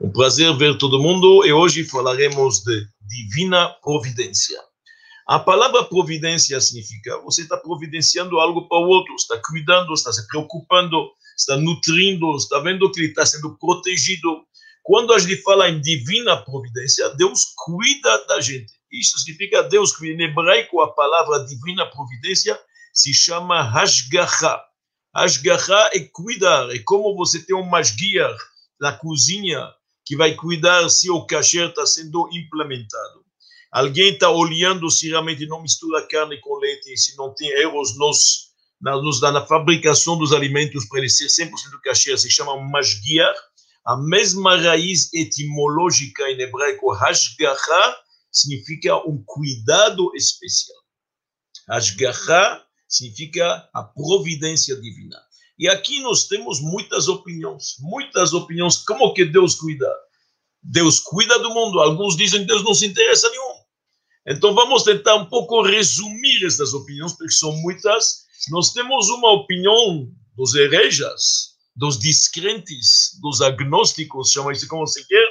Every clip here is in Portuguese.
Um prazer ver todo mundo e hoje falaremos de divina providência. A palavra providência significa você está providenciando algo para o outro, está cuidando, está se preocupando, está nutrindo, está vendo que ele está sendo protegido. Quando a gente fala em divina providência, Deus cuida da gente. Isso significa Deus, que em hebraico a palavra divina providência se chama Hashgacha. Hashgacha é cuidar, é como você tem um masguiar na cozinha que vai cuidar se o cachê está sendo implementado. Alguém está olhando se realmente não mistura carne com leite, se não tem erros nos, na, nos, na fabricação dos alimentos para ele ser 100% cachê, se chama masguiar. A mesma raiz etimológica em hebraico, hashgacha, significa um cuidado especial. Hashgacha significa a providência divina. E aqui nós temos muitas opiniões, muitas opiniões. Como que Deus cuida? Deus cuida do mundo. Alguns dizem que Deus não se interessa nenhum. Então vamos tentar um pouco resumir essas opiniões, porque são muitas. Nós temos uma opinião dos herejas, dos descrentes, dos agnósticos, chama isso como você quer,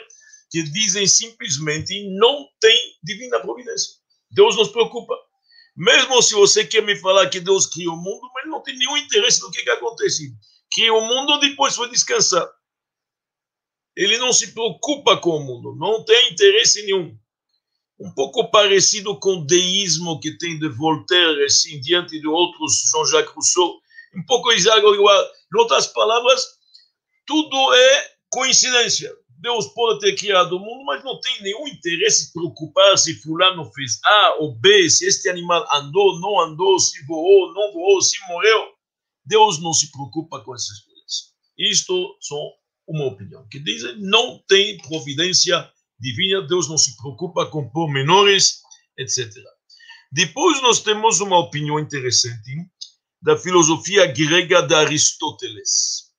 que dizem simplesmente não tem divina providência. Deus nos preocupa. Mesmo se você quer me falar que Deus criou o mundo, mas não tem nenhum interesse no que, que acontece. Criou o mundo depois foi descansar. Ele não se preocupa com o mundo, não tem interesse nenhum. Um pouco parecido com o deísmo que tem de Voltaire, assim, diante de outros, Jean-Jacques Rousseau. Um pouco igual. Em outras palavras, tudo é coincidência. Deus pode ter criado o mundo, mas não tem nenhum interesse em preocupar se fulano fez A ou B, se este animal andou, não andou, se voou, não voou, se morreu. Deus não se preocupa com essas coisas. Isto são uma opinião, que dizem não tem providência divina, Deus não se preocupa com pormenores, etc. Depois nós temos uma opinião interessante da filosofia grega de Aristóteles.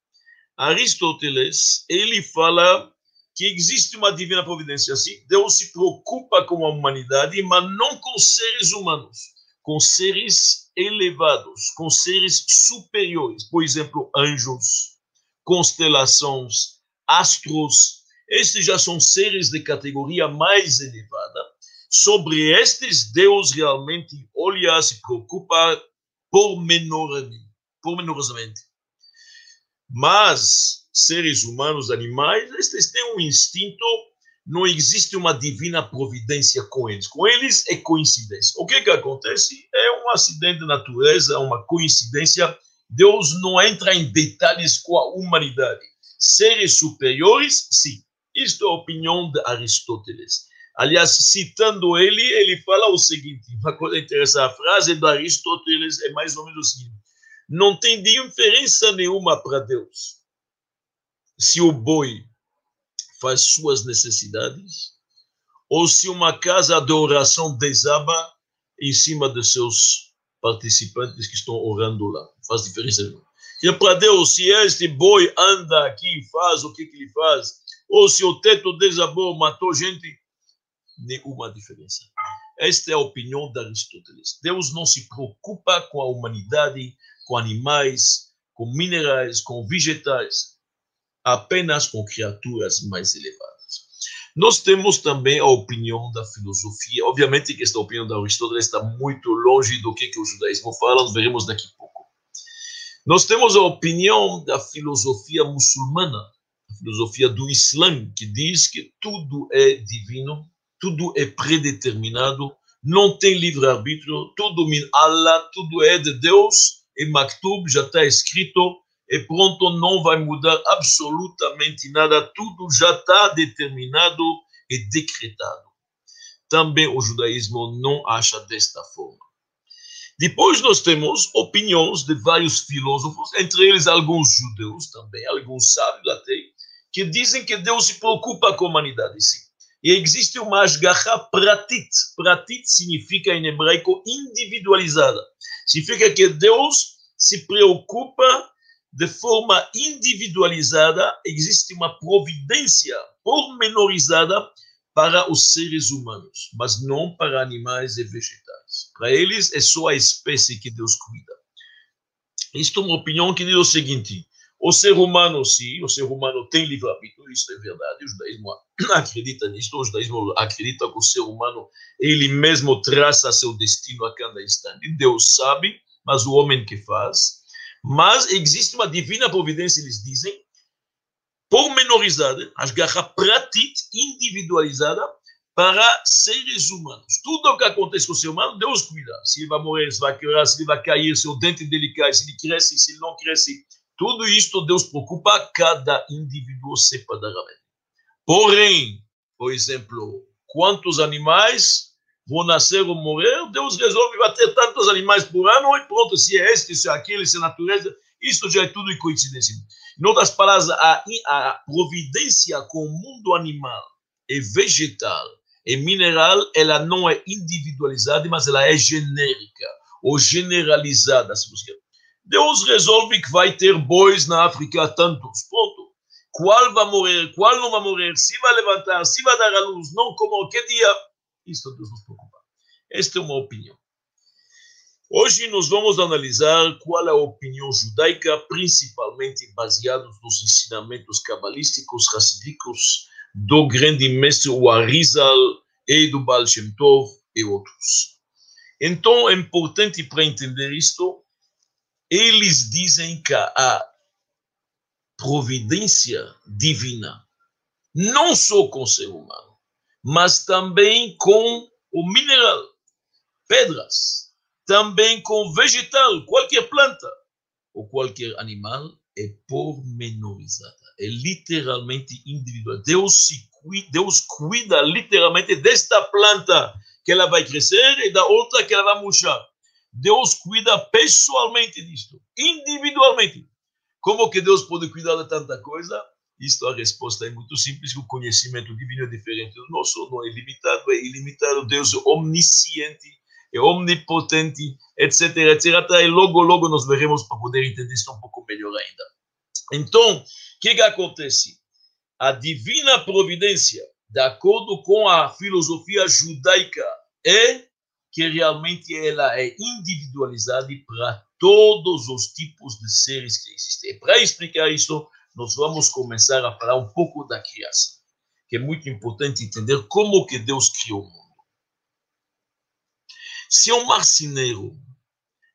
Aristóteles, ele fala que existe uma divina providência assim. Deus se preocupa com a humanidade, mas não com seres humanos, com seres elevados, com seres superiores. Por exemplo, anjos, constelações, astros. Estes já são seres de categoria mais elevada. Sobre estes, Deus realmente olha, se preocupa pormenorosamente. Mas seres humanos, animais, eles têm um instinto, não existe uma divina providência com eles. Com eles é coincidência. O que que acontece? É um acidente de natureza, uma coincidência. Deus não entra em detalhes com a humanidade. Seres superiores, sim. Isto é a opinião de Aristóteles. Aliás, citando ele, ele fala o seguinte: uma coisa interessante, a frase de Aristóteles é mais ou menos o seguinte: não tem diferença nenhuma para Deus se o boi faz suas necessidades ou se uma casa de oração desaba em cima de seus participantes que estão orando lá. Faz diferença. E para Deus, se este boi anda aqui faz o que, que ele faz, ou se o teto desabou, matou gente, nenhuma diferença. Esta é a opinião de Aristóteles. Deus não se preocupa com a humanidade, com animais, com minerais, com vegetais apenas com criaturas mais elevadas. Nós temos também a opinião da filosofia, obviamente que esta opinião da Aristóteles está muito longe do que, que o judaísmo fala, veremos daqui a pouco. Nós temos a opinião da filosofia muçulmana, a filosofia do Islã, que diz que tudo é divino, tudo é predeterminado, não tem livre-arbítrio, tudo min Allah, tudo é de Deus, e Maktub já está escrito, e pronto, não vai mudar absolutamente nada, tudo já está determinado e decretado. Também o judaísmo não acha desta forma. Depois nós temos opiniões de vários filósofos, entre eles alguns judeus também, alguns sábios até, que dizem que Deus se preocupa com a humanidade, sim. E existe uma asgacha pratit. Pratit significa em hebraico individualizada. Significa que Deus se preocupa de forma individualizada, existe uma providência pormenorizada para os seres humanos, mas não para animais e vegetais. Para eles é só a espécie que Deus cuida. Isto é uma opinião que diz o seguinte: O ser humano, sim, o ser humano tem livre-arbítrio, isso é verdade, o judaísmo acredita nisso, o judaísmo acredita que o ser humano, ele mesmo traça seu destino a cada instante. Deus sabe, mas o homem que faz. Mas existe uma divina providência, eles dizem, pormenorizada, asgarra pratit, individualizada, para seres humanos. Tudo o que acontece com o ser humano, Deus cuida. Se ele vai morrer, se vai quebrar, se ele vai cair, se o dente dele cai, se ele cresce, se ele não cresce. Tudo isto Deus preocupa cada indivíduo separadamente. Porém, por exemplo, quantos animais vão nascer ou morrer, Deus resolve bater tantos animais por ano e pronto, se é este, se é aquele, se é natureza, isso já é tudo coincidência. Em outras palavras, a, a providência com o mundo animal e vegetal e mineral, ela não é individualizada, mas ela é genérica ou generalizada, se você Deus resolve que vai ter bois na África tantos, ponto. Qual vai morrer, qual não vai morrer, se vai levantar, se vai dar a luz, não como, que dia, isso Deus nos. Esta é uma opinião. Hoje nós vamos analisar qual é a opinião judaica, principalmente baseados nos ensinamentos cabalísticos, racídicos, do grande mestre Arizal e do Baal Shem Tov e outros. Então é importante para entender isto eles dizem que a providência divina, não só com o ser humano, mas também com o mineral, pedras, também com vegetal, qualquer planta ou qualquer animal, é pormenorizada, é literalmente individual. Deus se cuida, Deus cuida literalmente desta planta que ela vai crescer e da outra que ela vai murchar. Deus cuida pessoalmente disto, individualmente. Como que Deus pode cuidar de tanta coisa? Isto a resposta é muito simples, o conhecimento divino é diferente do nosso, não é limitado, é ilimitado. Deus é omnisciente, é omnipotente, etc, etc. E logo, logo nós veremos para poder entender isso um pouco melhor ainda. Então, o que, que acontece? A divina providência, de acordo com a filosofia judaica, é que realmente ela é individualizada para todos os tipos de seres que existem. Para explicar isso, nós vamos começar a falar um pouco da criação, que é muito importante entender como que Deus criou o mundo. Se um marceneiro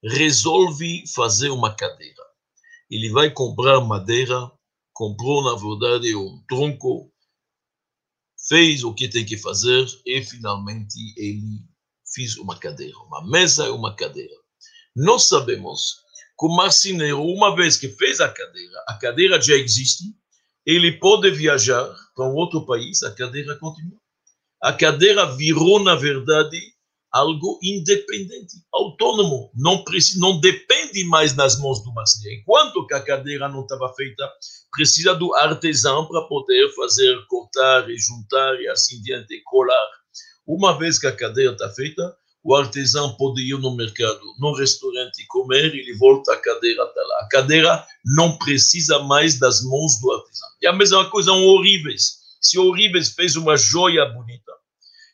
resolve fazer uma cadeira, ele vai comprar madeira, comprou na verdade um tronco, fez o que tem que fazer e finalmente ele fiz uma cadeira, uma mesa e uma cadeira. Nós sabemos que o marceneiro, uma vez que fez a cadeira, a cadeira já existe, ele pode viajar para um outro país, a cadeira continua. A cadeira virou, na verdade, algo independente, autônomo, não, precisa, não depende mais das mãos do marceneiro. Enquanto que a cadeira não estava feita, precisa do artesão para poder fazer, cortar e juntar e assim diante, colar. Uma vez que a cadeira está feita, o artesão pode ir no mercado, no restaurante comer, ele volta, a cadeira está lá. A cadeira não precisa mais das mãos do artesão. E a mesma coisa um Orives. Se o Orives fez uma joia bonita,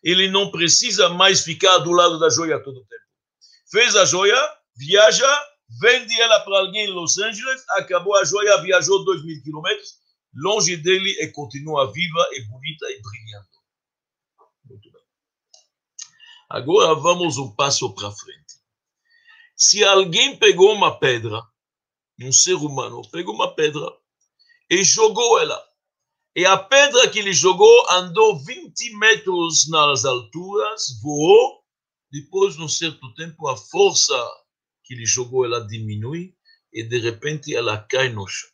ele não precisa mais ficar do lado da joia todo o tempo. Fez a joia, viaja, vende ela para alguém em Los Angeles, acabou a joia, viajou dois mil quilômetros, longe dele e continua viva e bonita e brilhando. Agora vamos um passo para frente. Se alguém pegou uma pedra, um ser humano pegou uma pedra e jogou ela, e a pedra que ele jogou andou 20 metros nas alturas, voou, depois, num certo tempo, a força que ele jogou ela diminui e de repente ela cai no chão.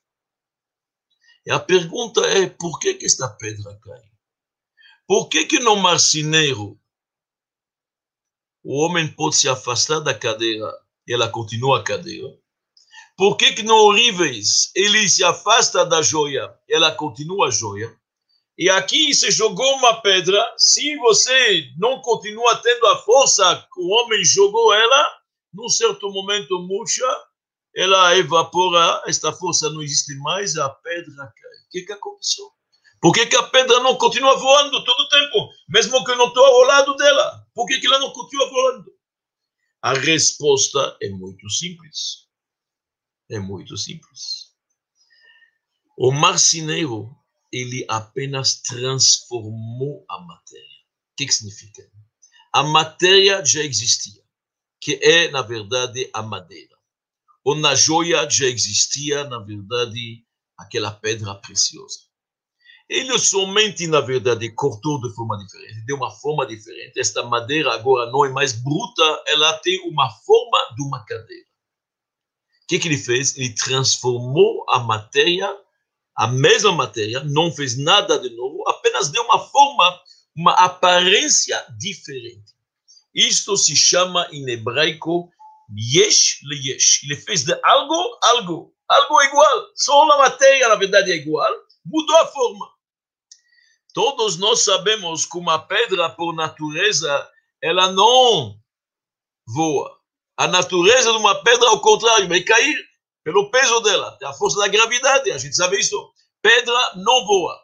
E a pergunta é: por que, que esta pedra cai? Por que, que no marceneiro o homem pode se afastar da cadeira e ela continua a cadeira. Por que, que no Orives ele se afasta da joia ela continua a joia? E aqui se jogou uma pedra, se você não continua tendo a força que o homem jogou ela, num certo momento murcha, ela evapora, esta força não existe mais, a pedra cai. O que, que aconteceu? Por que, que a pedra não continua voando todo o tempo, mesmo que eu não estou ao lado dela? Por que, que ela não continua voando? A resposta é muito simples. É muito simples. O marceneiro, ele apenas transformou a matéria. O que, significa? A matéria já existia, que é, na verdade, a madeira. Ou na joia já existia, na verdade, aquela pedra preciosa. Ele somente, na verdade, cortou de forma diferente, deu uma forma diferente. Esta madeira agora não é mais bruta, ela tem uma forma de uma cadeira. O que, que ele fez? Ele transformou a matéria, a mesma matéria, não fez nada de novo, apenas deu uma forma, uma aparência diferente. Isto se chama em hebraico yesh le yesh. Ele fez de algo, algo, algo igual. Só a matéria, na verdade, é igual, mudou a forma. Todos nós sabemos que uma pedra, por natureza, ela não voa. A natureza de uma pedra, ao contrário, vai cair pelo peso dela, a força da gravidade, a gente sabe isso. Pedra não voa. O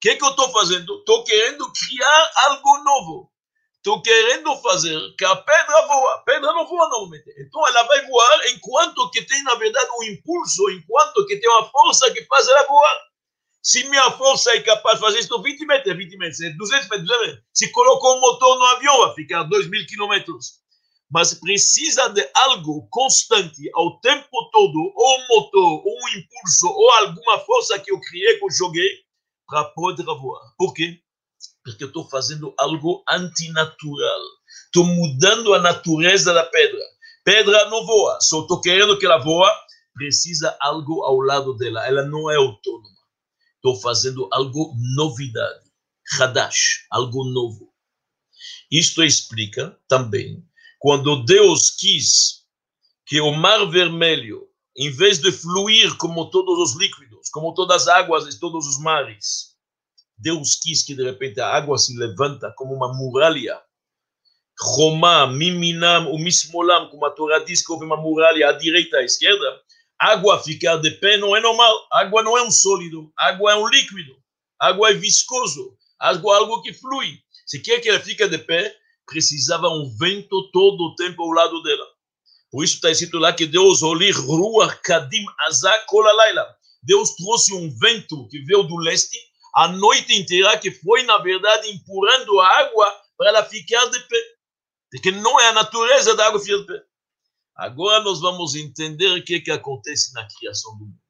que, que eu estou fazendo? Estou querendo criar algo novo. Estou querendo fazer que a pedra voa. A pedra não voa normalmente. Então ela vai voar enquanto que tem, na verdade, um impulso, enquanto que tem uma força que faz ela voar. Se minha força é capaz de fazer isso, 20 metros, 20 metros, 200 metros, 200 metros. Se colocou um motor no avião, vai ficar 2 mil quilômetros. Mas precisa de algo constante ao tempo todo, ou um motor, ou um impulso, ou alguma força que eu criei, que eu joguei, para poder voar. Por quê? Porque eu estou fazendo algo antinatural. Estou mudando a natureza da pedra. Pedra não voa, só estou querendo que ela voa, precisa algo ao lado dela. Ela não é autônoma estou fazendo algo novidade, Hadash, algo novo. Isto explica também quando Deus quis que o Mar Vermelho, em vez de fluir como todos os líquidos, como todas as águas de todos os mares, Deus quis que de repente a água se levanta como uma muralha. Romá, Miminam, o Mismolam, como a Torá diz que houve uma muralha à direita e à esquerda, Água ficar de pé não é normal. Água não é um sólido. Água é um líquido. Água é viscoso. Água é algo que flui. Se quer que ela fique de pé, precisava um vento todo o tempo ao lado dela. Por isso está escrito lá que Deus olir ruach kadim azak laila. Deus trouxe um vento que veio do leste a noite inteira, que foi, na verdade, empurrando a água para ela ficar de pé. Porque não é a natureza da água ficar de pé. Agora nós vamos entender o que, que acontece na criação do mundo.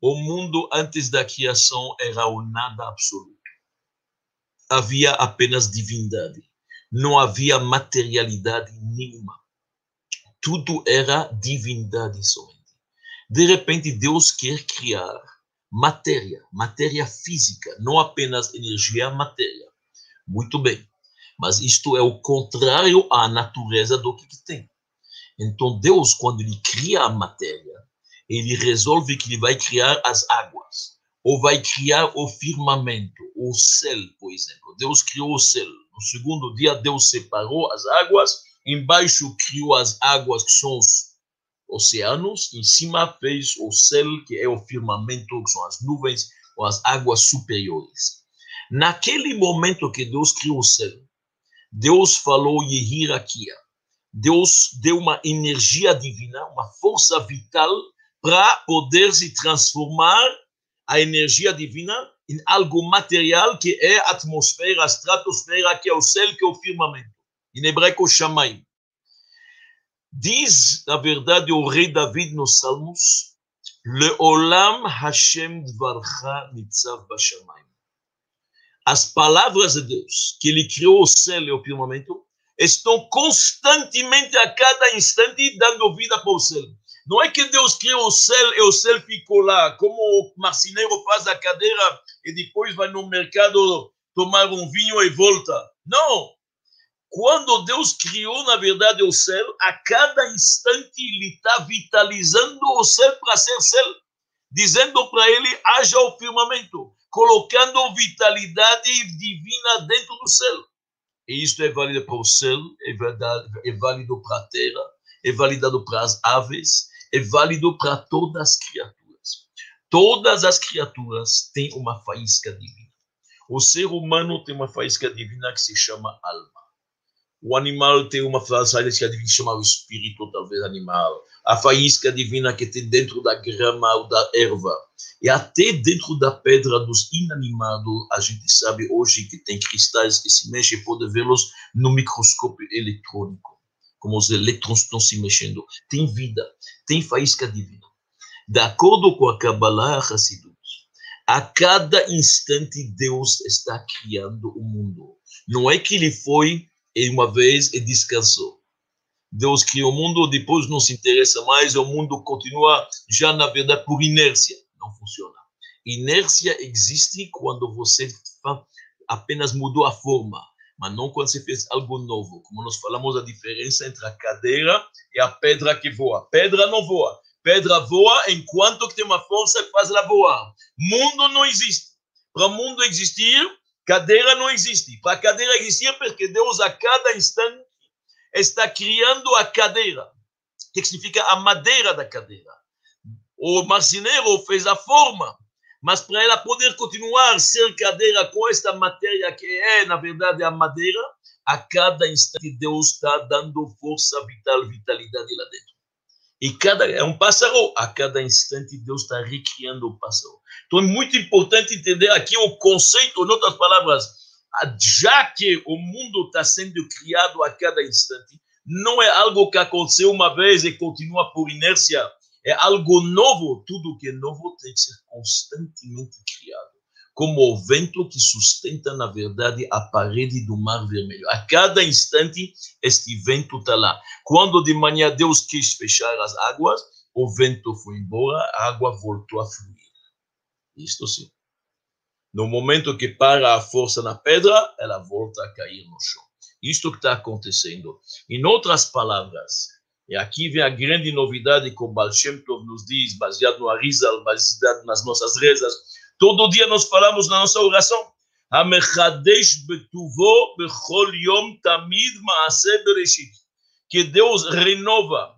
O mundo antes da criação era o nada absoluto. Havia apenas divindade. Não havia materialidade nenhuma. Tudo era divindade somente. De repente, Deus quer criar matéria, matéria física, não apenas energia, matéria. Muito bem. Mas isto é o contrário à natureza do que, tem. Então, Deus, quando ele cria a matéria, ele resolve que ele vai criar as águas, ou vai criar o firmamento, o céu, por exemplo. Deus criou o céu. No segundo dia, Deus separou as águas, embaixo criou as águas, que são os oceanos, em cima fez o céu, que é o firmamento, que são as nuvens, ou as águas superiores. Naquele momento que Deus criou o céu, Deus falou Yehirakia, Deus deu uma energia divina, uma força vital para poder se transformar a energia divina em algo material que é a atmosfera, a estratosfera, que é o céu, que é o firmamento. Em hebraico, Shamaim. Diz, na verdade, o rei David nos Salmos, Leolam Hashem Dvarcha Nitzav Bashamayim. As palavras de Deus, que ele criou o céu e o firmamento, estão constantemente, a cada instante, dando vida para o céu. Não é que Deus criou o céu e o céu ficou lá, como o marceneiro faz a cadeira e depois vai no mercado tomar um vinho e volta. Não! Quando Deus criou, na verdade, o céu, a cada instante ele está vitalizando o céu para ser céu, dizendo para ele: haja o firmamento, colocando vitalidade divina dentro do céu. E isto é válido para o céu, é, verdade, é válido para a terra, é válido para as aves, é válido para todas as criaturas. Todas as criaturas têm uma faísca divina. O ser humano tem uma faísca divina que se chama alma. O animal tem uma faísca divina que se chama o espírito, talvez animal. a faísca divina que tem dentro da grama ou da erva, e até dentro da pedra dos inanimados, a gente sabe hoje que tem cristais que se mexem, pode vê-los no microscópio eletrônico, como os elétrons estão se mexendo. Tem vida, tem faísca divina. De acordo com a Kabbalah Hassidut, a cada instante Deus está criando o mundo. Não é que ele foi uma vez e descansou. Deus criou o mundo, depois não se interessa mais, o mundo continua já, na verdade, por inércia. Não funciona. Inércia existe quando você apenas mudou a forma, mas não quando você fez algo novo. Como nós falamos, a diferença entre a cadeira e a pedra que voa. Pedra não voa. Pedra voa enquanto que tem uma força que faz ela voar. Mundo não existe. Para mundo existir, cadeira não existe. Para cadeira existir, porque Deus a cada instante está criando a cadeira. Que significa a madeira da cadeira? O marceneiro fez a forma, mas para ela poder continuar ser cadeira com esta matéria que é, na verdade, a madeira, a cada instante Deus está dando força vital, vitalidade lá dentro. E cada é um pássaro, a cada instante Deus está recriando o pássaro. Então é muito importante entender aqui o conceito, em outras palavras, já que o mundo está sendo criado a cada instante, não é algo que aconteceu uma vez e continua por inércia, é algo novo. Tudo que é novo tem que ser constantemente criado como o vento que sustenta, na verdade, a parede do Mar Vermelho. A cada instante, este vento está lá. Quando de manhã Deus quis fechar as águas, o vento foi embora, a água voltou a fluir. Isto sim. No momento que para a força na pedra, ela volta a cair no chão. Isto que está acontecendo. Em outras palavras, e aqui vem a grande novidade que o Baal Shem Tov nos diz, baseado no Arizal, baseado nas nossas rezas, Todo dia nós falamos na nossa oração. Betuvo bechol yom tamid bereshit. Que Deus renova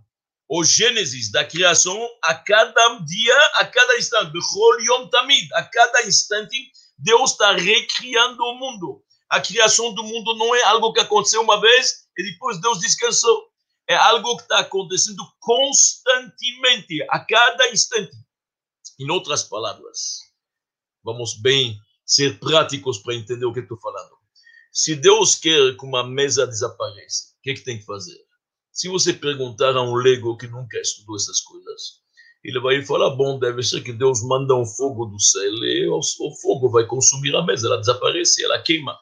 o Gênesis da criação a cada dia, a cada instante. Bechol yom tamid. A cada instante, Deus está recriando o mundo. A criação do mundo não é algo que aconteceu uma vez e depois Deus descansou. É algo que está acontecendo constantemente, a cada instante. Em outras palavras, Vamos bem ser práticos para entender o que estou falando. Se Deus quer que uma mesa desapareça, o que, que tem que fazer? Se você perguntar a um leigo que nunca estudou essas coisas, ele vai falar: bom, deve ser que Deus manda um fogo do céu e o fogo vai consumir a mesa, ela desaparece, ela queima.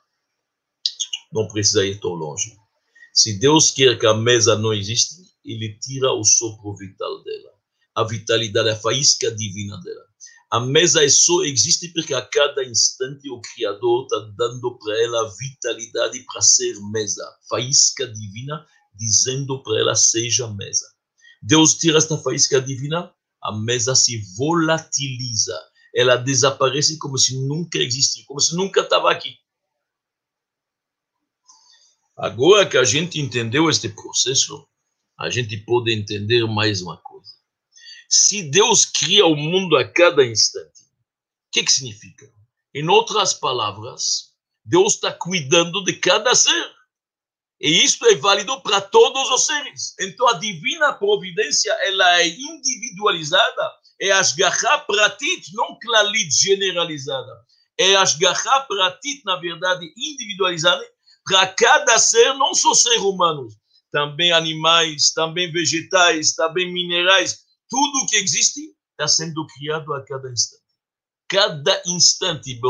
Não precisa ir tão longe. Se Deus quer que a mesa não exista, ele tira o sopro vital dela, a vitalidade, a faísca divina dela. A mesa só existe porque a cada instante o Criador está dando para ela vitalidade para ser mesa, faísca divina, dizendo para ela seja mesa. Deus tira esta faísca divina, a mesa se volatiliza, ela desaparece como se nunca existisse, como se nunca estava aqui. Agora que a gente entendeu este processo, a gente pode entender mais uma coisa. Se Deus cria o mundo a cada instante, o que, que significa? Em outras palavras, Deus está cuidando de cada ser. E isto é válido para todos os seres. Então, a divina providência ela é individualizada, é asgachá pratit, não clalit generalizada. É asgachá pratit, na verdade, individualizada para cada ser, não só seres humanos, também animais, também vegetais, também minerais, tudo que existe está sendo criado a cada instante. Cada instante,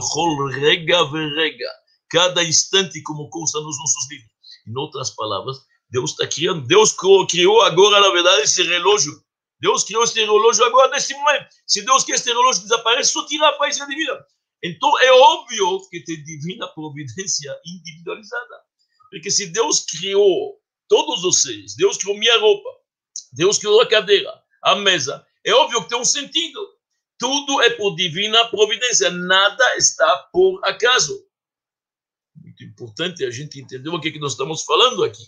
rega verega, cada instante, como consta nos nossos livros. Em outras palavras, Deus está criando, Deus criou agora, na verdade, esse relógio. Deus criou esse relógio agora, nesse momento. Se Deus quer esse relógio desaparecer, só tirar a faísca divina. Então, é óbvio que tem divina providência individualizada. Porque se Deus criou todos os seres, Deus criou minha roupa, Deus criou a cadeira, a mesa. É óbvio que tem um sentido. Tudo é por divina providência, nada está por acaso. Muito importante a gente entender o que, é que nós estamos falando aqui.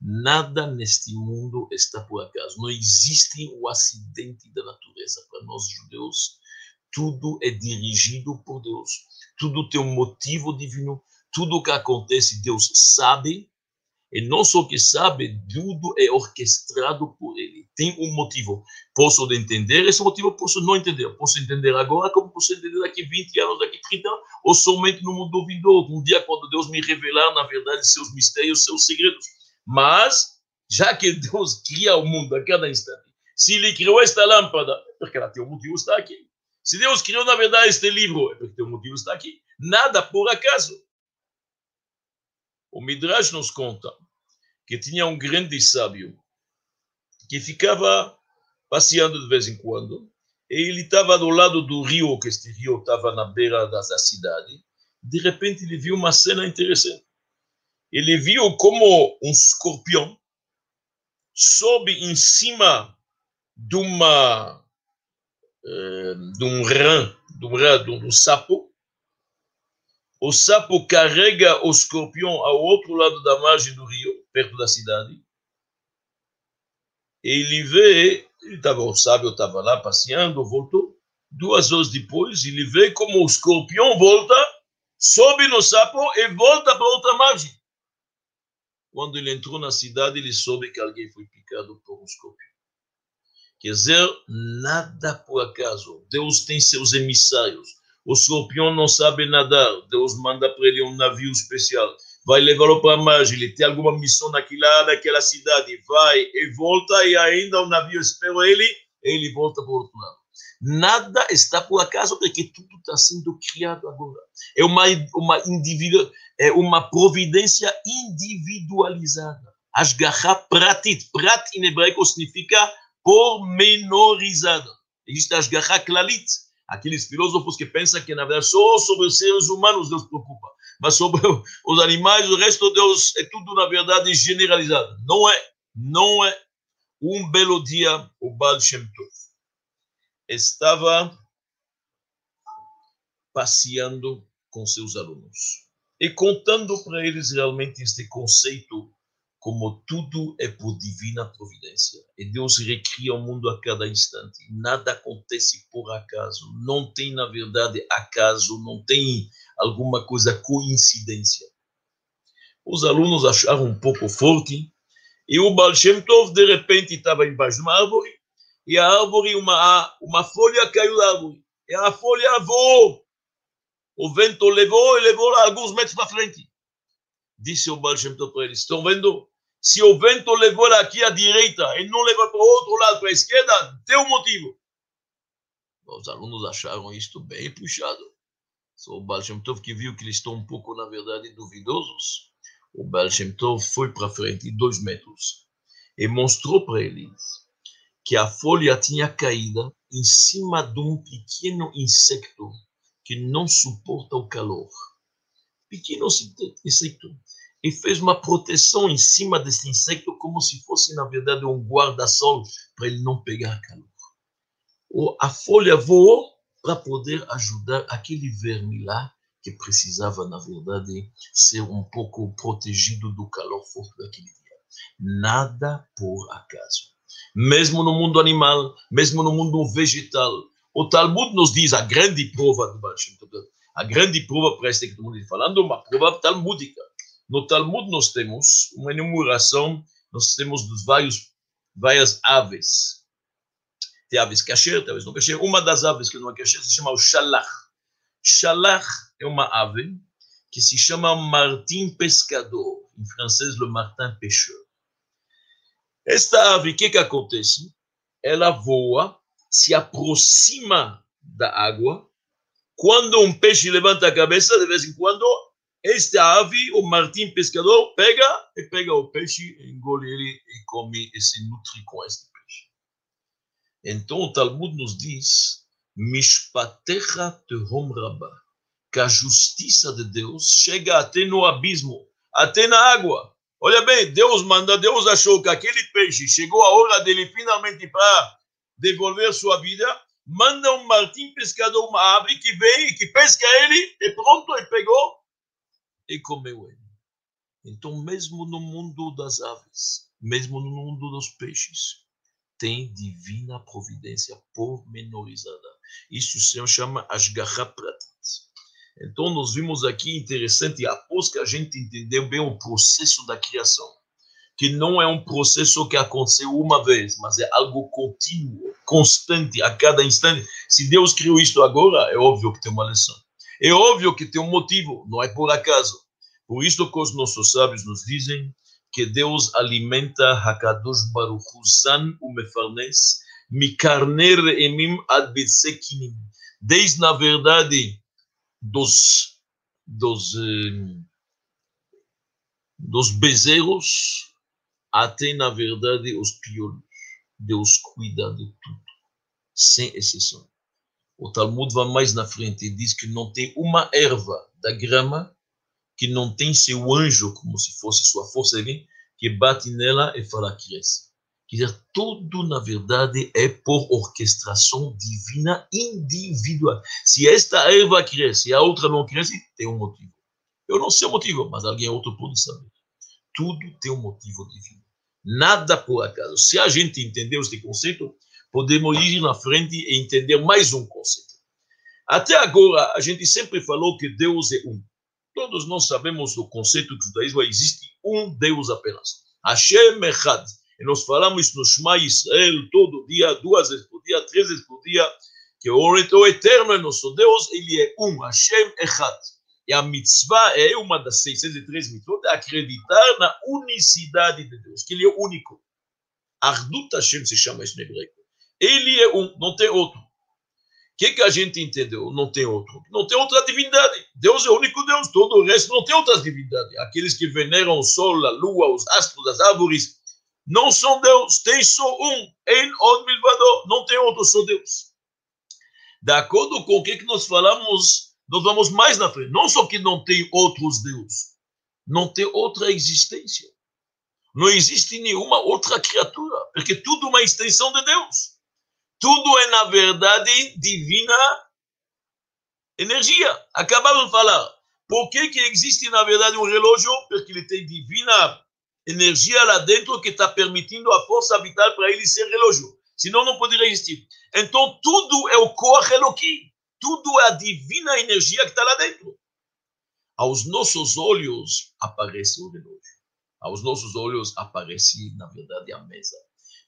Nada neste mundo está por acaso. Não existe o acidente da natureza. Para nós judeus, tudo é dirigido por Deus. Tudo tem um motivo divino. Tudo que acontece, Deus sabe. E não só que sabe, tudo é orquestrado por Ele tem um motivo. Posso entender esse motivo, posso não entender. Posso entender agora, como posso entender daqui 20 anos, daqui 30 anos, ou somente no mundo vindouro, um dia quando Deus me revelar, na verdade, seus mistérios, seus segredos. Mas, já que Deus cria o mundo a cada instante, se Ele criou esta lâmpada, porque ela tem um motivo está aqui. Se Deus criou, na verdade, este livro, é porque um motivo está aqui. Nada por acaso. O Midrash nos conta que tinha um grande sábio que ficava passeando de vez em quando, e ele estava do lado do rio, que este rio estava na beira da, da cidade. De repente, ele viu uma cena interessante. Ele viu como um escorpião sobe em cima de uma de um rã, de um, rã, de um sapo. O sapo carrega o escorpião ao outro lado da margem do rio, perto da cidade ele vê, ele tava, o sábio estava lá passeando, voltou. Duas horas depois, ele vê como o escorpião volta, sobe no sapo e volta para outra margem. Quando ele entrou na cidade, ele soube que alguém foi picado por um escorpião. Quer dizer, nada por acaso. Deus tem seus emissários. O escorpião não sabe nadar. Deus manda para ele um navio especial vai levá-lo para a margem, ele tem alguma missão naquela, naquela cidade, vai e volta, e ainda o navio espera ele, e ele volta para o outro lado. Nada está por acaso, porque tudo está sendo criado agora. É uma, uma, individu, é uma providência individualizada. Ashgaha pratit. Prat em hebraico significa pormenorizada. Existe Ashgaha klalit. Aqueles filósofos que pensam que, na verdade, só sobre os seres humanos Deus preocupa mas sobre os animais, o resto de Deus é tudo, na verdade, generalizado. Não é, não é. Um belo dia, o Baal Shem Tov estava passeando com seus alunos e contando para eles realmente este conceito como tudo é por divina providência. E Deus recria o mundo a cada instante. Nada acontece por acaso. Não tem, na verdade, acaso, não tem alguma coisa coincidência. Os alunos acharam um pouco forte e o Baal Shem Tov, de repente, estava embaixo de uma árvore e a árvore, uma, uma folha caiu da árvore. E a folha voou. O vento levou e levou alguns metros para frente. Disse o Baal Shem Tov para eles, estão vendo? Se o vento levou ela aqui à direita e não levou para o outro lado, para a esquerda, tem um motivo. Os alunos acharam isto bem puxado. Só o Baal Tov que viu que eles estão um pouco, na verdade, duvidosos. O Baal Tov foi para frente, dois metros, e mostrou para eles que a folha tinha caído em cima de um pequeno insecto que não suporta o calor. Pequeno insecto e fez uma proteção em cima desse insecto, como se fosse, na verdade, um guarda-sol para ele não pegar calor. A folha voou para poder ajudar aquele verme lá que precisava, na verdade, ser um pouco protegido do calor forte daquele dia. Nada por acaso. Mesmo no mundo animal, mesmo no mundo vegetal, o Talmud nos diz a grande prova do Baal a grande prova para este que todo mundo está falando, uma prova talmúdica no Talmud nós temos uma enumeração, nós temos dos vários, várias aves. Tem aves kasher, tem aves não kasher. Uma das aves que não é kasher se chama o shalach. Shalach é uma ave que se chama martim pescador. Em francês, le martin pêcheur. Esta ave, o que, que acontece? Ela voa, se aproxima da água. Quando um peixe levanta a cabeça, de vez em quando, este ave, o martim pescador, pega e pega o peixe, engole ele e come e se nutre com este peixe. Então o Talmud nos diz, Mishpatecha tehom rabba, que a justiça de Deus chega até no abismo, até na água. Olha bem, Deus manda, Deus achou que aquele peixe chegou a hora dele finalmente para devolver sua vida, manda um martim pescador, uma ave que vem, que pesca ele, e pronto, ele pegou, e comeu ele. Então, mesmo no mundo das aves, mesmo no mundo dos peixes, tem divina providência pormenorizada. Isso o Senhor chama Ashgaha Pratit. Então, nós vimos aqui interessante, após que a gente entendeu bem o processo da criação, que não é um processo que aconteceu uma vez, mas é algo contínuo, constante, a cada instante. Se Deus criou isto agora, é óbvio que tem uma lição. É óbvio que tem um motivo, não é por acaso. Por isso que os nossos sábios nos dizem que Deus alimenta Hakadosh Baruch San Umefarnes, Mikarner Emim Ad Betsekinim. Desde, na verdade, dos, dos, eh, dos bezerros até, na verdade, os piolhos. Deus cuida de tudo, sem exceção. O Talmud vai mais na frente e diz que não tem uma erva da grama que não tem seu anjo, como se fosse sua força que bate nela e fala cresce. Quer dizer, tudo, na verdade, é por orquestração divina individual. Se esta erva cresce e a outra não cresce, tem um motivo. Eu não sei o motivo, mas alguém outro pode saber. Tudo tem um motivo divino. Nada por acaso. Se a gente entender este conceito, podemos ir na frente e entender mais um conceito. Até agora, a gente sempre falou que Deus é um. Todos nós sabemos do conceito que o judaísmo existe um Deus apenas. Hashem Echad. E nós falamos no Shema Israel todo dia, duas vezes por dia, três vezes por dia, que o eterno é nosso Deus, ele é um, Hashem Echad. E a mitzvah é uma das 603 mitzvot, é acreditar na unicidade de Deus, que Ele é único. Ardut Hashem se chama isso no hebraico. Ele é um, não tem outro. O que, que a gente entendeu? Não tem outro. Não tem outra divindade. Deus é o único Deus. Todo o resto não tem outras divindades. Aqueles que veneram o sol, a lua, os astros, as árvores, não são Deus. Tem só um. En od milvador. Não tem outro, só Deus. De acordo com o que, que nós falamos nós vamos mais na frente. Não só que não tem outros deuses, não tem outra existência. Não existe nenhuma outra criatura, porque tudo é uma extensão de Deus. Tudo é, na verdade, divina energia. Acabamos de falar. Por que, que existe, na verdade, um relógio? Porque ele tem divina energia lá dentro que está permitindo a força vital para ele ser relógio. Senão, não poderia existir. Então, tudo é o Koach Elohim tudo é a divina energia que está lá dentro. Aos nossos olhos aparece o relógio. Aos nossos olhos aparece, na verdade, a mesa.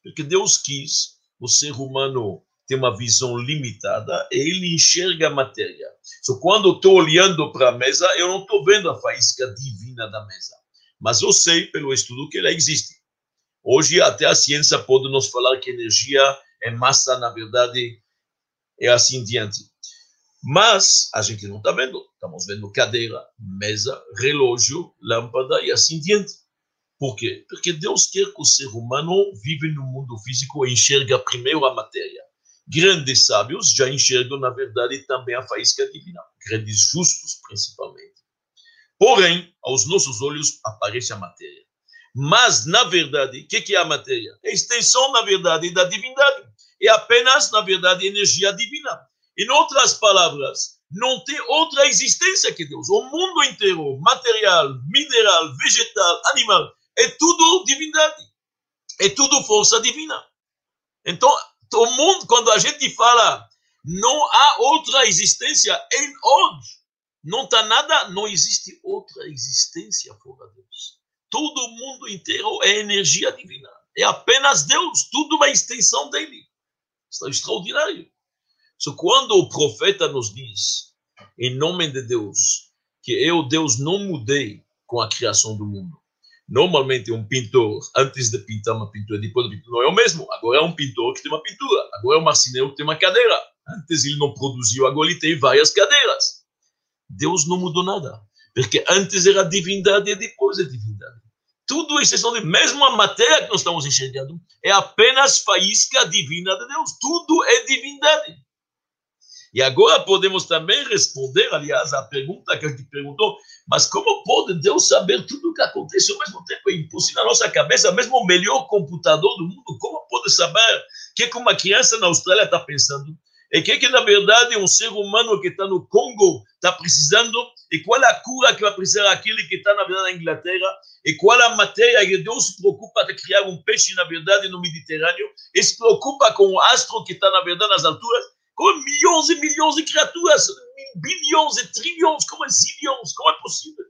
Porque Deus quis o ser humano ter uma visão limitada ele enxerga a matéria. Só quando estou olhando para a mesa, eu não estou vendo a faísca divina da mesa. Mas eu sei, pelo estudo, que ela existe. Hoje, até a ciência pode nos falar que energia é massa, na verdade, é assim diante. Mas a gente não está vendo. Estamos vendo cadeira, mesa, relógio, lâmpada e assim diante. Por quê? Porque Deus quer que o ser humano vive no mundo físico e enxerga primeiro a matéria. Grandes sábios já enxergam, na verdade, também a faísca divina. Grandes justos, principalmente. Porém, aos nossos olhos aparece a matéria. Mas, na verdade, o que, que é a matéria? É a extensão, na verdade, da divindade. É apenas, na verdade, energia divina. Em outras palavras, não tem outra existência que Deus. O mundo inteiro, material, mineral, vegetal, animal, é tudo divindade. É tudo força divina. Então, o mundo, quando a gente fala não há outra existência em onde não está nada, não existe outra existência fora de Deus. Todo o mundo inteiro é energia divina. É apenas Deus, tudo uma extensão dele. Está extraordinário. So, quando o profeta nos diz, em nome de Deus, que eu, Deus, não mudei com a criação do mundo. Normalmente, um pintor, antes de pintar uma pintura, depois de pintar, não é o mesmo. Agora é um pintor que tem uma pintura. Agora é um marceneiro que tem uma cadeira. Antes ele não produziu, agora ele tem várias cadeiras. Deus não mudou nada. Porque antes era divindade e depois é divindade. Tudo isso, é mesmo a matéria que nós estamos enxergando, é apenas faísca divina de Deus. Tudo é divindade. E agora podemos também responder, aliás, à pergunta que a gente perguntou, mas como pode Deus saber tudo o que acontece ao mesmo tempo? É impossível na nossa cabeça, mesmo o melhor computador do mundo, como pode saber o que, que uma criança na Austrália está pensando? E o que, que, na verdade, um ser humano que está no Congo está precisando? E qual é a cura que vai precisar aquele que está, na verdade, na Inglaterra? E qual é a matéria que Deus se preocupa de criar um peixe, na verdade, no Mediterrâneo? E se preocupa com o astro que está, na verdade, nas alturas? Com milhões e milhões de criaturas, bilhões e trilhões, como é zilhões, como é possível?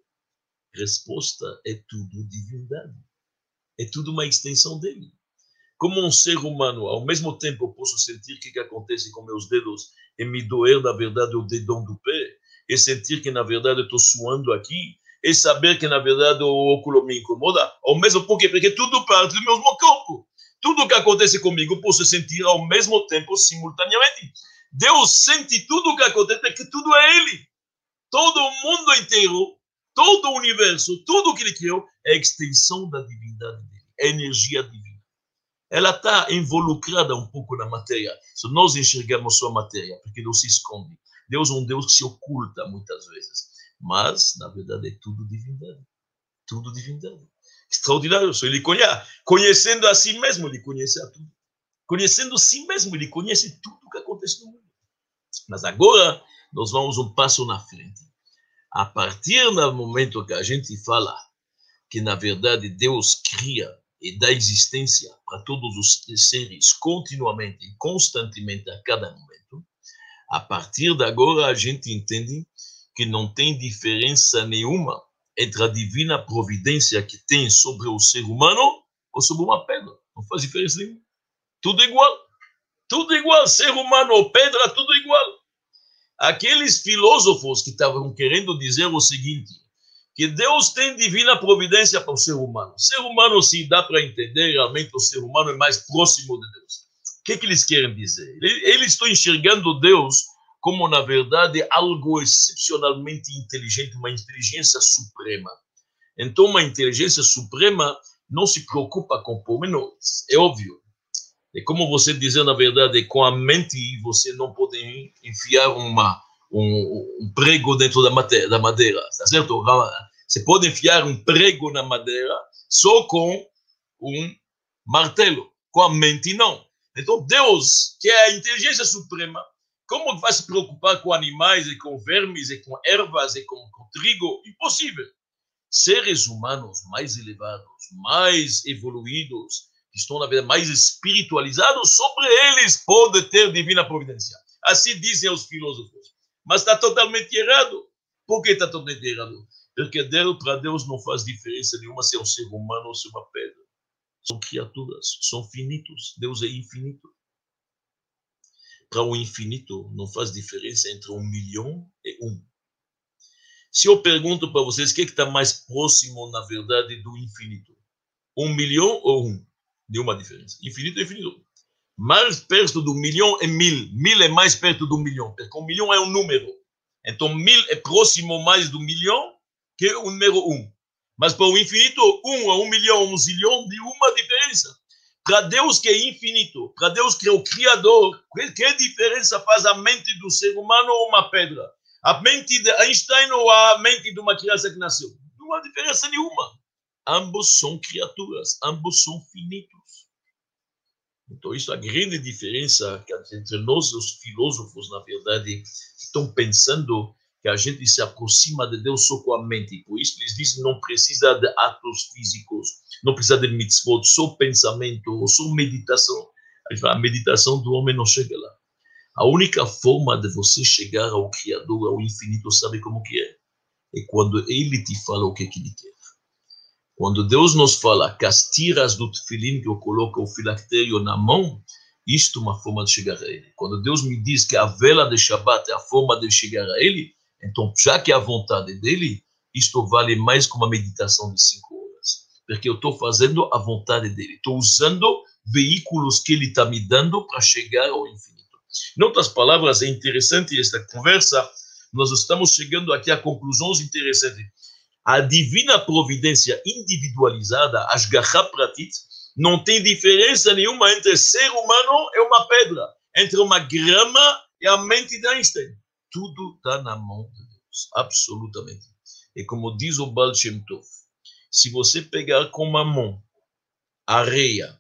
Resposta é tudo divindade. é tudo uma extensão dele. Como um ser humano, ao mesmo tempo posso sentir o que, que acontece com meus dedos e me doer, na verdade, o dedão do pé, e sentir que, na verdade, estou suando aqui, e saber que, na verdade, o óculo me incomoda, ao mesmo porque, porque tudo parte do meu corpo. Tudo que acontece comigo, posso sentir ao mesmo tempo, simultaneamente. Deus sente tudo o que acontece, porque tudo é Ele. Todo o mundo inteiro, todo o universo, tudo o que Ele criou é extensão da divindade dele, é energia divina. Ela está involucrada um pouco na matéria. Se nós enxergamos só a matéria, porque Deus se esconde. Deus é um Deus que se oculta muitas vezes. Mas, na verdade, é tudo divindade. Tudo divindade. Extraordinário. Só ele conhece. Conhecendo a si mesmo, ele conhece a tudo. Conhecendo si mesmo, ele conhece tudo o que acontece no mundo. Mas agora, nós vamos um passo na frente. A partir do momento que a gente fala que, na verdade, Deus cria e dá existência para todos os seres continuamente e constantemente a cada momento, a partir de agora a gente entende que não tem diferença nenhuma entre a divina providência que tem sobre o ser humano ou sobre uma pedra. Não faz diferença nenhuma. Tudo igual. Tudo igual. Ser humano ou pedra, tudo igual. Aqueles filósofos que estavam querendo dizer o seguinte, que Deus tem divina providência para o ser humano. Ser humano, se dá para entender, realmente o ser humano é mais próximo de Deus. O que, que eles querem dizer? Eles estão enxergando Deus como, na verdade, algo excepcionalmente inteligente, uma inteligência suprema. Então, uma inteligência suprema não se preocupa com pormenores, é óbvio. É como você dizer, na verdade, com a mente você não pode enfiar uma, um, um prego dentro da madeira, da madeira, tá certo? Você pode enfiar um prego na madeira só com um martelo, com a mente não. Então Deus, que é a inteligência suprema, como vai se preocupar com animais e com vermes e com ervas e com, com trigo? Impossível. Seres humanos mais elevados, mais evoluídos, que estão na verdade mais espiritualizados, sobre eles pode ter divina providência. Assim dizem os filósofos mas está totalmente errado. Por que está totalmente errado? Porque Deus, para Deus não faz diferença nenhuma se é um ser humano ou se é uma pedra. São criaturas, são finitos. Deus é infinito. Para o infinito não faz diferença entre um milhão e um. Se eu pergunto para vocês o que é está mais próximo, na verdade, do infinito, um milhão ou um? Nenhuma diferença. Infinito é infinito mais perto do milhão é mil. Mil é mais perto do milhão, porque um milhão é um número. Então, mil é próximo mais do milhão que o número um. Mas para o infinito, um a um milhão, um zilhão, de uma diferença. Para Deus que é infinito, para Deus que é o Criador, que diferença faz a mente do ser humano ou uma pedra? A mente de Einstein ou a mente de uma criança que nasceu? Não há diferença nenhuma. Ambos são criaturas, ambos são finitos. Então, isso é a grande diferença entre nós, os filósofos, na verdade, estão pensando que a gente se aproxima de Deus só com a mente. Por isso, eles dizem não precisa de atos físicos, não precisa de mitzvot, só pensamento, só meditação. A meditação do homem não chega lá. A única forma de você chegar ao Criador, ao infinito, sabe como que é? É quando Ele te fala o que, que Ele quer. Quando Deus nos fala que as tiras do tefilim que eu coloco o filactério na mão, isto é uma forma de chegar a Ele. Quando Deus me diz que a vela de Shabbat é a forma de chegar a Ele, então, já que é a vontade dele, isto vale mais que uma meditação de cinco horas. Porque eu estou fazendo a vontade dele. Estou usando veículos que ele está me dando para chegar ao infinito. Em outras palavras, é interessante esta conversa. Nós estamos chegando aqui a conclusões interessantes a divina providência individualizada, Ashgacha Pratit, não tem diferença nenhuma entre ser humano e uma pedra, entre uma grama e a mente de Einstein. Tudo está na mão de Deus, absolutamente. E como diz o Baal Shem Tov, se você pegar com uma mão areia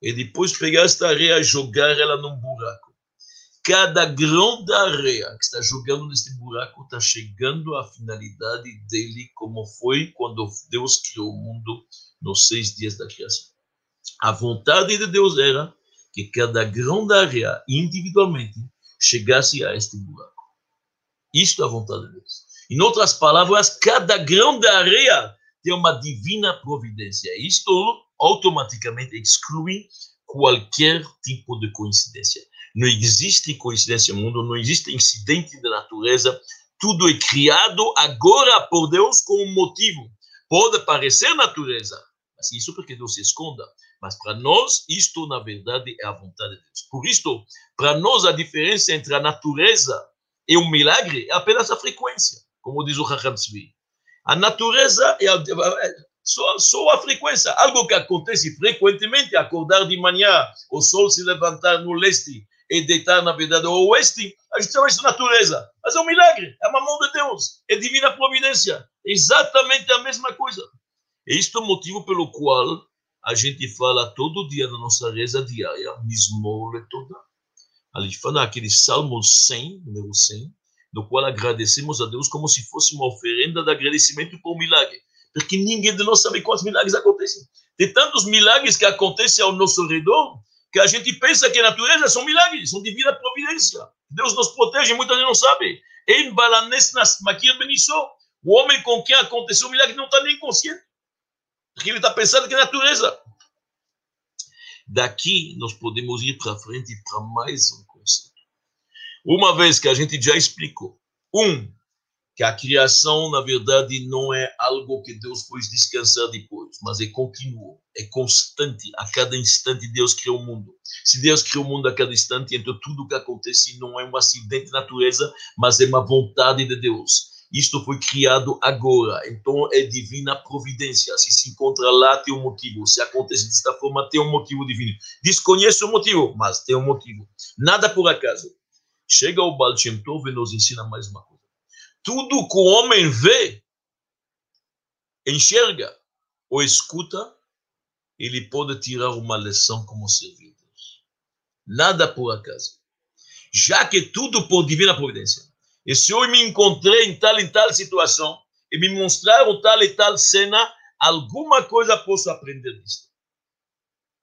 e depois pegar esta areia e jogar ela num buraco, cada grão da areia que está jogando nesse buraco está chegando à finalidade dele, como foi quando Deus criou o mundo nos seis dias da criação. A vontade de Deus era que cada grão da areia, individualmente, chegasse a este buraco. Isto é a vontade de Deus. Em outras palavras, cada grão da areia tem uma divina providência. Isto automaticamente exclui qualquer tipo de coincidência. Não existe coincidência no mundo, não existe incidente da natureza, tudo é criado agora por Deus com um motivo. Pode parecer natureza, mas isso porque Deus se esconda. Mas para nós, isto na verdade é a vontade de Deus. Por isso, para nós, a diferença entre a natureza e o milagre é apenas a frequência, como diz o Raham Tzvi. A natureza é a, só, só a frequência, algo que acontece frequentemente, acordar de manhã, o sol se levantar no leste e deitar, na verdade, ao oeste, a gente chama isso de natureza. Mas é um milagre, é uma mão de Deus, é divina providência. Exatamente a mesma coisa. E isto é o motivo pelo qual a gente fala todo dia na nossa reza diária, Mismor toda. A gente fala aquele Salmo 100, número 100, no qual agradecemos a Deus como se fosse uma oferenda de agradecimento por um milagre. Porque ninguém de nós sabe quantos milagres acontecem. Tem tantos milagres que acontecem ao nosso redor que a gente pensa que a natureza são milagres, são divina providência. Deus nos protege, muita gente não sabe. O homem com quem aconteceu o milagre não está nem consciente. Porque ele está pensando que é natureza. Daqui nós podemos ir para frente para mais um conceito. Uma vez que a gente já explicou, um, que a criação, na verdade, não é algo que Deus pôs descansar depois, mas é contínuo, é constante. A cada instante Deus criou o mundo. Se Deus criou o mundo a cada instante, então tudo que acontece não é um acidente de natureza, mas é uma vontade de Deus. Isto foi criado agora, então é divina providência. Se se encontra lá, tem um motivo. Se acontece desta forma, tem um motivo divino. Desconheço o motivo, mas tem um motivo. Nada por acaso. Chega o Baal Shem Tov e nos ensina mais uma coisa tudo que o homem vê, enxerga ou escuta, ele pode tirar uma lição como servir Deus. Nada por acaso. Já que tudo por divina providência. E se eu me encontrei em tal e tal situação, e me mostraram tal e tal cena, alguma coisa posso aprender disso.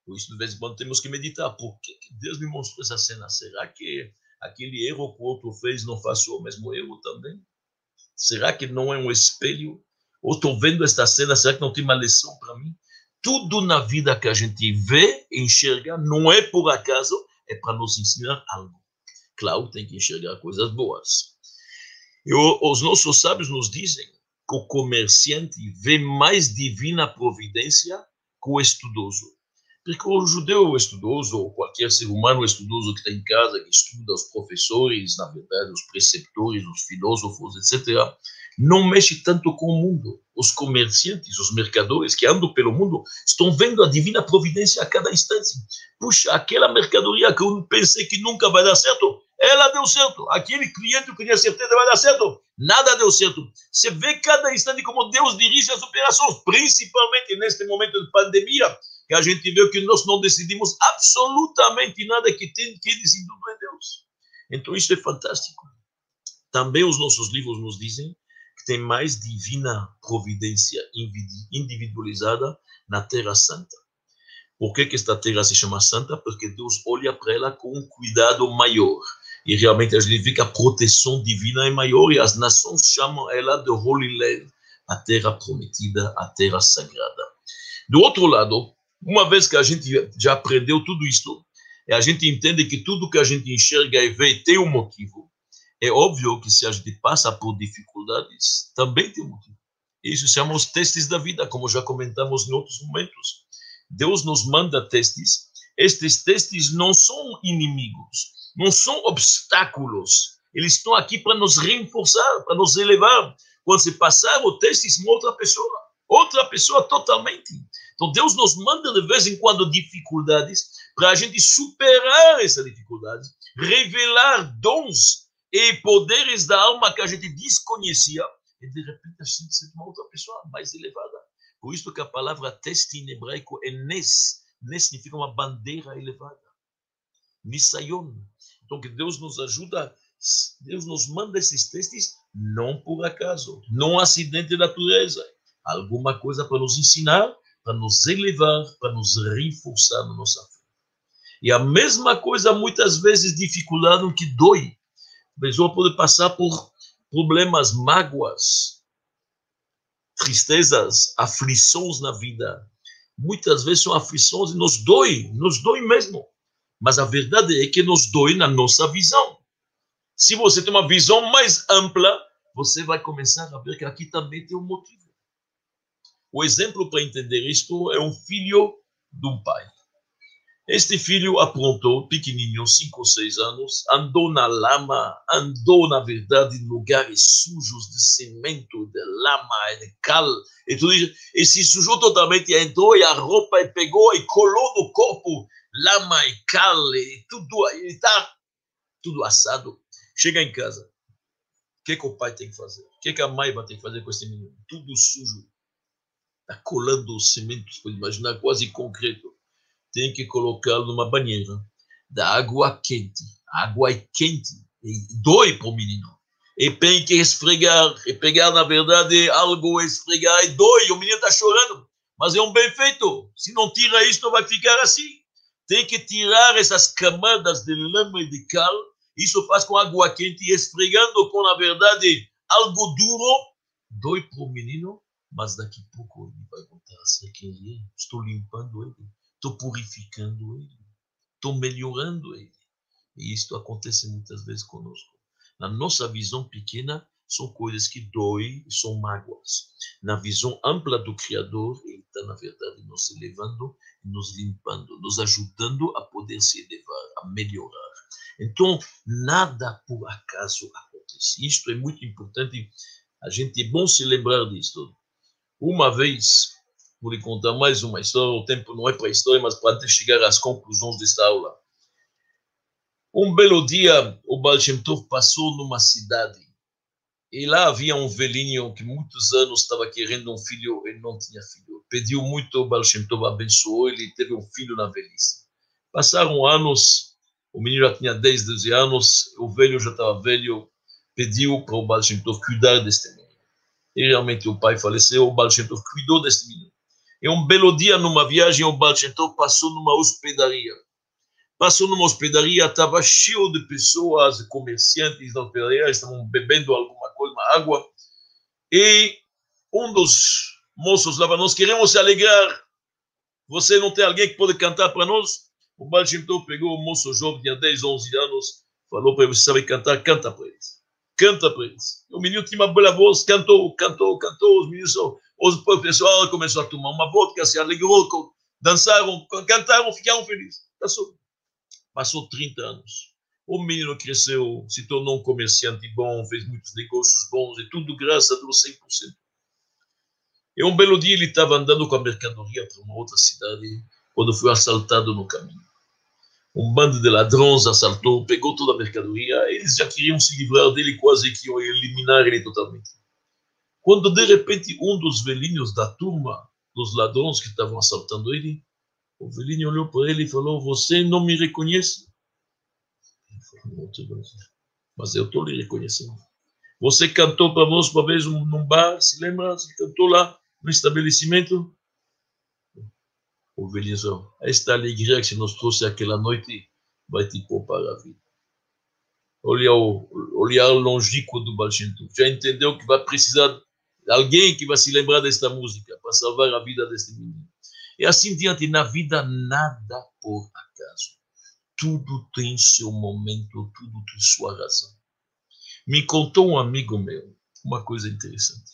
Por isso, de vez em quando, temos que meditar. Por que Deus me mostrou essa cena? Será que aquele erro que o outro fez não faço o mesmo erro também? Será que não é um espelho? Ou estou vendo esta cena, será que não tem uma lição para mim? Tudo na vida que a gente vê, enxerga, não é por acaso, é para nos ensinar algo. Claro, tem que enxergar coisas boas. E os nossos sábios nos dizem que o comerciante vê mais divina providência que o estudoso. Porque o judeu estudoso, ou qualquer ser humano estudoso que está em casa, que estuda, os professores, na verdade, os preceptores, os filósofos, etc., não mexe tanto com o mundo. Os comerciantes, os mercadores que andam pelo mundo, estão vendo a divina providência a cada instante. Puxa, aquela mercadoria que eu pensei que nunca vai dar certo, ela deu certo. Aquele cliente que tinha certeza vai dar certo, nada deu certo. Você vê cada instante como Deus dirige as operações, principalmente neste momento de pandemia, que a gente vê que nós não decidimos absolutamente nada que tem que decidir é Deus. Então isso é fantástico. Também os nossos livros nos dizem que tem mais divina providência individualizada na Terra Santa. Por que, que esta terra se chama santa? Porque Deus olha para ela com um cuidado maior. E realmente a gente vê que a proteção divina é maior e as nações chamam ela de Holy Land, a terra prometida, a terra sagrada. Do outro lado, uma vez que a gente já aprendeu tudo isso, e a gente entende que tudo que a gente enxerga e vê tem um motivo, é óbvio que se a gente passa por dificuldades, também tem um motivo. Isso se chama os testes da vida, como já comentamos em outros momentos. Deus nos manda testes. Estes testes não são inimigos, não são obstáculos. Eles estão aqui para nos reforçar, para nos elevar. Quando se passar o teste, é uma outra pessoa. Outra pessoa totalmente. Então Deus nos manda de vez em quando dificuldades para a gente superar essas dificuldades, revelar dons e poderes da alma que a gente desconhecia e de repente a gente se uma outra pessoa mais elevada. Por isso que a palavra teste em hebraico é nes. Nes significa uma bandeira elevada. Nisayon. Então que Deus nos ajuda, Deus nos manda esses testes não por acaso, não acidente de natureza, alguma coisa para nos ensinar para nos elevar, para nos reforçar na nossa fé. E a mesma coisa, muitas vezes, dificuldade que dói. A pessoa pode passar por problemas, mágoas, tristezas, aflições na vida. muitas vezes são aflições e nos dói, nos dói mesmo. Mas a verdade é que nos dói na nossa visão. Se você tem uma visão mais ampla, você vai começar a ver que aqui também tem um motivo. O exemplo para entender isto é um filho de um pai. Este filho aprontou, pequenininho, cinco ou seis anos, andou na lama, andou, na verdade, em lugares sujos de cimento, de lama, de cal, e tudo isso. E se sujou totalmente, entrou e a roupa e pegou e colou no corpo lama e cal, e tudo, e está tudo assado. Chega em casa, o que, que o pai tem que fazer? O que, que a mãe vai ter que fazer com esse menino? Tudo sujo. Está colando os cimentos, pode imaginar, quase concreto tem que colocá-lo numa banheira da água quente. A água é quente e dói para o menino. E tem que esfregar, e pegar, na verdade, algo, esfregar, e dói, o menino está chorando. Mas é um bem feito. Se não tira isso, vai ficar assim. Tem que tirar essas camadas de lama e de cal. Isso faz com água quente, esfregando com, na verdade, algo duro. Dói para o menino, mas daqui a pouco ele vai voltar a ser quem ele é. Estou limpando ele estou purificando ele, estou melhorando ele. E isto acontece muitas vezes conosco. Na nossa visão pequena, são coisas que doem são mágoas. Na visão ampla do Criador, ele está, na verdade, nos elevando, nos limpando, nos ajudando a poder se elevar, a melhorar. Então, nada por acaso acontece. Isto é muito importante. A gente é bom se lembrar disto. Uma vez, vou lhe contar mais uma história. O tempo não é para história, mas para chegar às conclusões desta aula. Um belo dia, o Baal passou numa cidade e lá havia um velhinho que muitos anos estava querendo um filho e não tinha filho. Pediu muito, o Baal abençoou ele teve um filho na velhice. Passaram anos, o menino já tinha 10, 12 anos, o velho já estava velho, pediu para o Baal cuidar deste menino. E realmente o pai faleceu, o Baal cuidou deste menino. E um belo dia, numa viagem, o Baal passou numa hospedaria. Passou numa hospedaria, estava cheio de pessoas, comerciantes da hospedaria, estavam bebendo alguma coisa, uma água. E um dos moços lá, nós queremos se alegrar. Você não tem alguém que pode cantar para nós? O Baal pegou o moço jovem, tinha 10, 11 anos, falou para ele, você sabe cantar, canta para eles. Canta para eles. O menino tinha uma bela voz, cantou, cantou, cantou, os meninos o pessoal começou a tomar uma vodka, se alegrou, dançaram, cantaram, ficaram felizes. Passou, passou 30 anos. O menino cresceu, se tornou um comerciante bom, fez muitos negócios bons e tudo graças a Deus 100%. E um belo dia ele estava andando com a mercadoria para uma outra cidade, quando foi assaltado no caminho. Um bando de ladrões assaltou, pegou toda a mercadoria, eles já queriam se livrar dele, quase que iam eliminar ele totalmente. Quando de repente um dos velhinhos da turma dos ladrões que estavam assaltando ele, o velhinho olhou para ele e falou: Você não me reconhece? Falou, mas eu estou lhe reconhecendo. Você cantou para nós uma vez num bar, se lembra? Você cantou lá no estabelecimento? O velhinho falou: Esta alegria que você nos trouxe aquela noite vai te poupar a vida. O olhar longínquo do Balchinto. Já entendeu que vai precisar alguém que vai se lembrar desta música para salvar a vida deste menino. E assim diante, na vida, nada por acaso. Tudo tem seu momento, tudo tem sua razão. Me contou um amigo meu uma coisa interessante.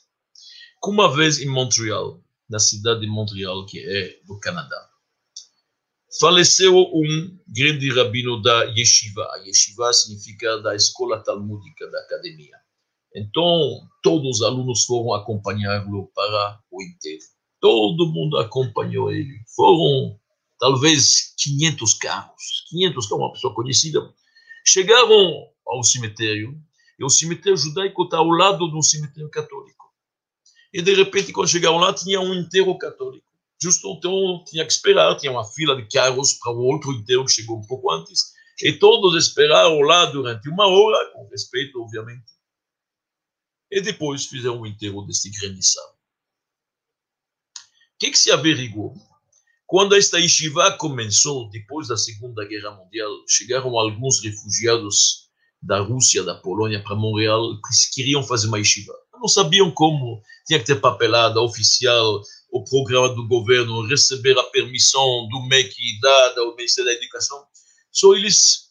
Uma vez em Montreal, na cidade de Montreal, que é no Canadá, faleceu um grande rabino da yeshiva. A yeshiva significa da escola talmúdica, da academia. Então, todos os alunos foram acompanhá-lo para o enterro. Todo mundo acompanhou ele. Foram talvez 500 carros. 500 carros, uma pessoa conhecida. Chegaram ao cemitério, e o cemitério judaico está ao lado do cemitério católico. E de repente, quando chegaram lá, tinha um enterro católico. Justo então, tinha que esperar, tinha uma fila de carros para o outro enterro que chegou um pouco antes. E todos esperaram lá durante uma hora, com respeito, obviamente e depois fizeram o enterro desse grande sábio. O que, que se averigou? Quando esta yeshiva começou, depois da Segunda Guerra Mundial, chegaram alguns refugiados da Rússia, da Polônia, para Montreal, que queriam fazer uma yeshiva. Não sabiam como, tinha que ter papelada oficial, o programa do governo, receber a permissão do MEC dada ao Ministério da Educação. Só eles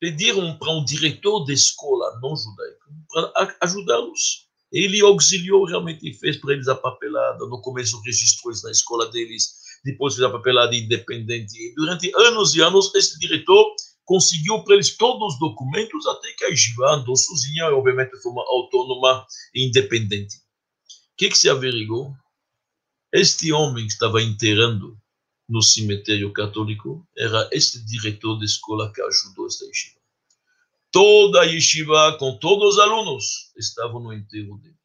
pediram para um diretor de escola não judaico para ajudá-los. Ele auxiliou realmente e fez para eles a papelada. No começo, registrou na escola deles, depois fez a papelada independente. E durante anos e anos, esse diretor conseguiu para eles todos os documentos até que a Yeshiva andou sozinha, obviamente de forma autônoma e independente. O que, que se averigou? Este homem que estava enterrando no cemitério católico era este diretor de escola que ajudou esta yeshiva. Toda a yeshiva, com todos os alunos, estavam no enterro dele,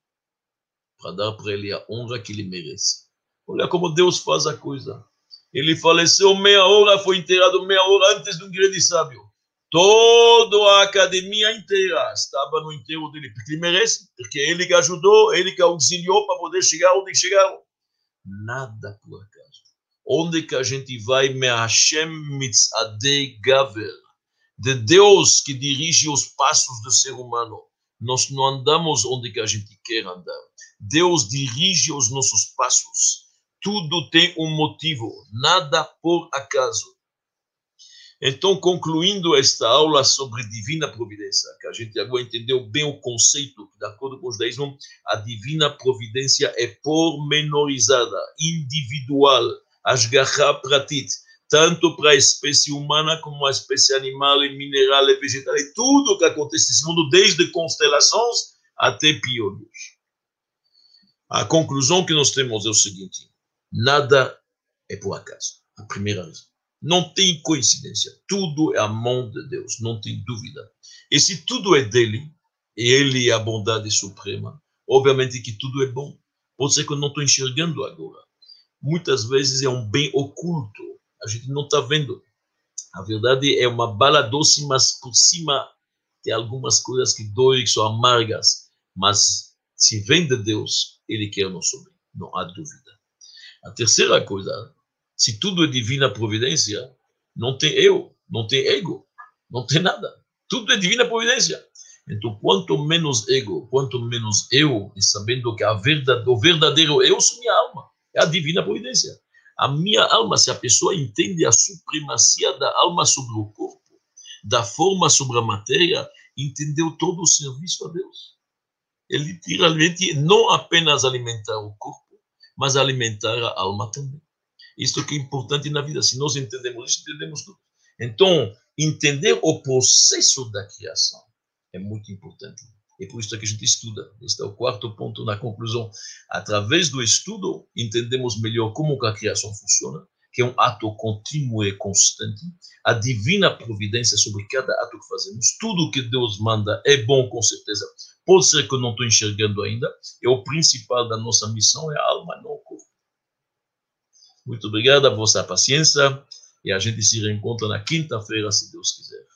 para dar para ele a honra que ele merece. Olha como Deus faz a coisa. Ele faleceu meia hora, foi enterrado meia hora antes de um grande sábio. Toda a academia inteira estava no enterro dele, porque ele merece, porque ele que ajudou, ele que auxiliou para poder chegar onde chegaram. Nada por acaso. Onde que a gente vai, me Hashem mitzadei gaver, de Deus que dirige os passos do ser humano. Nós não andamos onde que a gente quer andar. Deus dirige os nossos passos. Tudo tem um motivo, nada por acaso. Então, concluindo esta aula sobre divina providência, que a gente agora entendeu bem o conceito, de acordo com o judaísmo, a divina providência é pormenorizada, individual, asgarra pratit, tanto para a espécie humana como a espécie animal e mineral e vegetal, e tudo que acontece nesse mundo, desde constelações até piolhos. A conclusão que nós temos é o seguinte: Nada é por acaso. A primeira razão. Não tem coincidência. Tudo é a mão de Deus, não tem dúvida. E se tudo é dele, e ele é a bondade suprema, obviamente que tudo é bom. Pode ser que eu não estou enxergando agora. Muitas vezes é um bem oculto. A gente não está vendo. A verdade é uma bala doce, mas por cima tem algumas coisas que doem, que são amargas. Mas se vem de Deus, ele quer o nosso bem. Não há dúvida. A terceira coisa, se tudo é divina providência, não tem eu, não tem ego, não tem nada. Tudo é divina providência. Então, quanto menos ego, quanto menos eu, e sabendo que a verdade, o verdadeiro eu sou minha alma, é a divina providência. A minha alma, se a pessoa entende a supremacia da alma sobre o corpo, da forma sobre a matéria, entendeu todo o serviço a Deus. Ele literalmente não apenas alimentar o corpo, mas alimentar a alma também. Isso que é importante na vida. Se nós entendemos isso, entendemos tudo. Então, entender o processo da criação é muito importante. É por isso que a gente estuda. Este é o quarto ponto na conclusão. Através do estudo, entendemos melhor como a criação funciona, que é um ato contínuo e constante. A divina providência sobre cada ato que fazemos. Tudo que Deus manda é bom, com certeza. Pode ser que eu não estou enxergando ainda. É o principal da nossa missão é a alma, não o corpo. Muito obrigado a vossa paciência e a gente se reencontra na quinta-feira, se Deus quiser.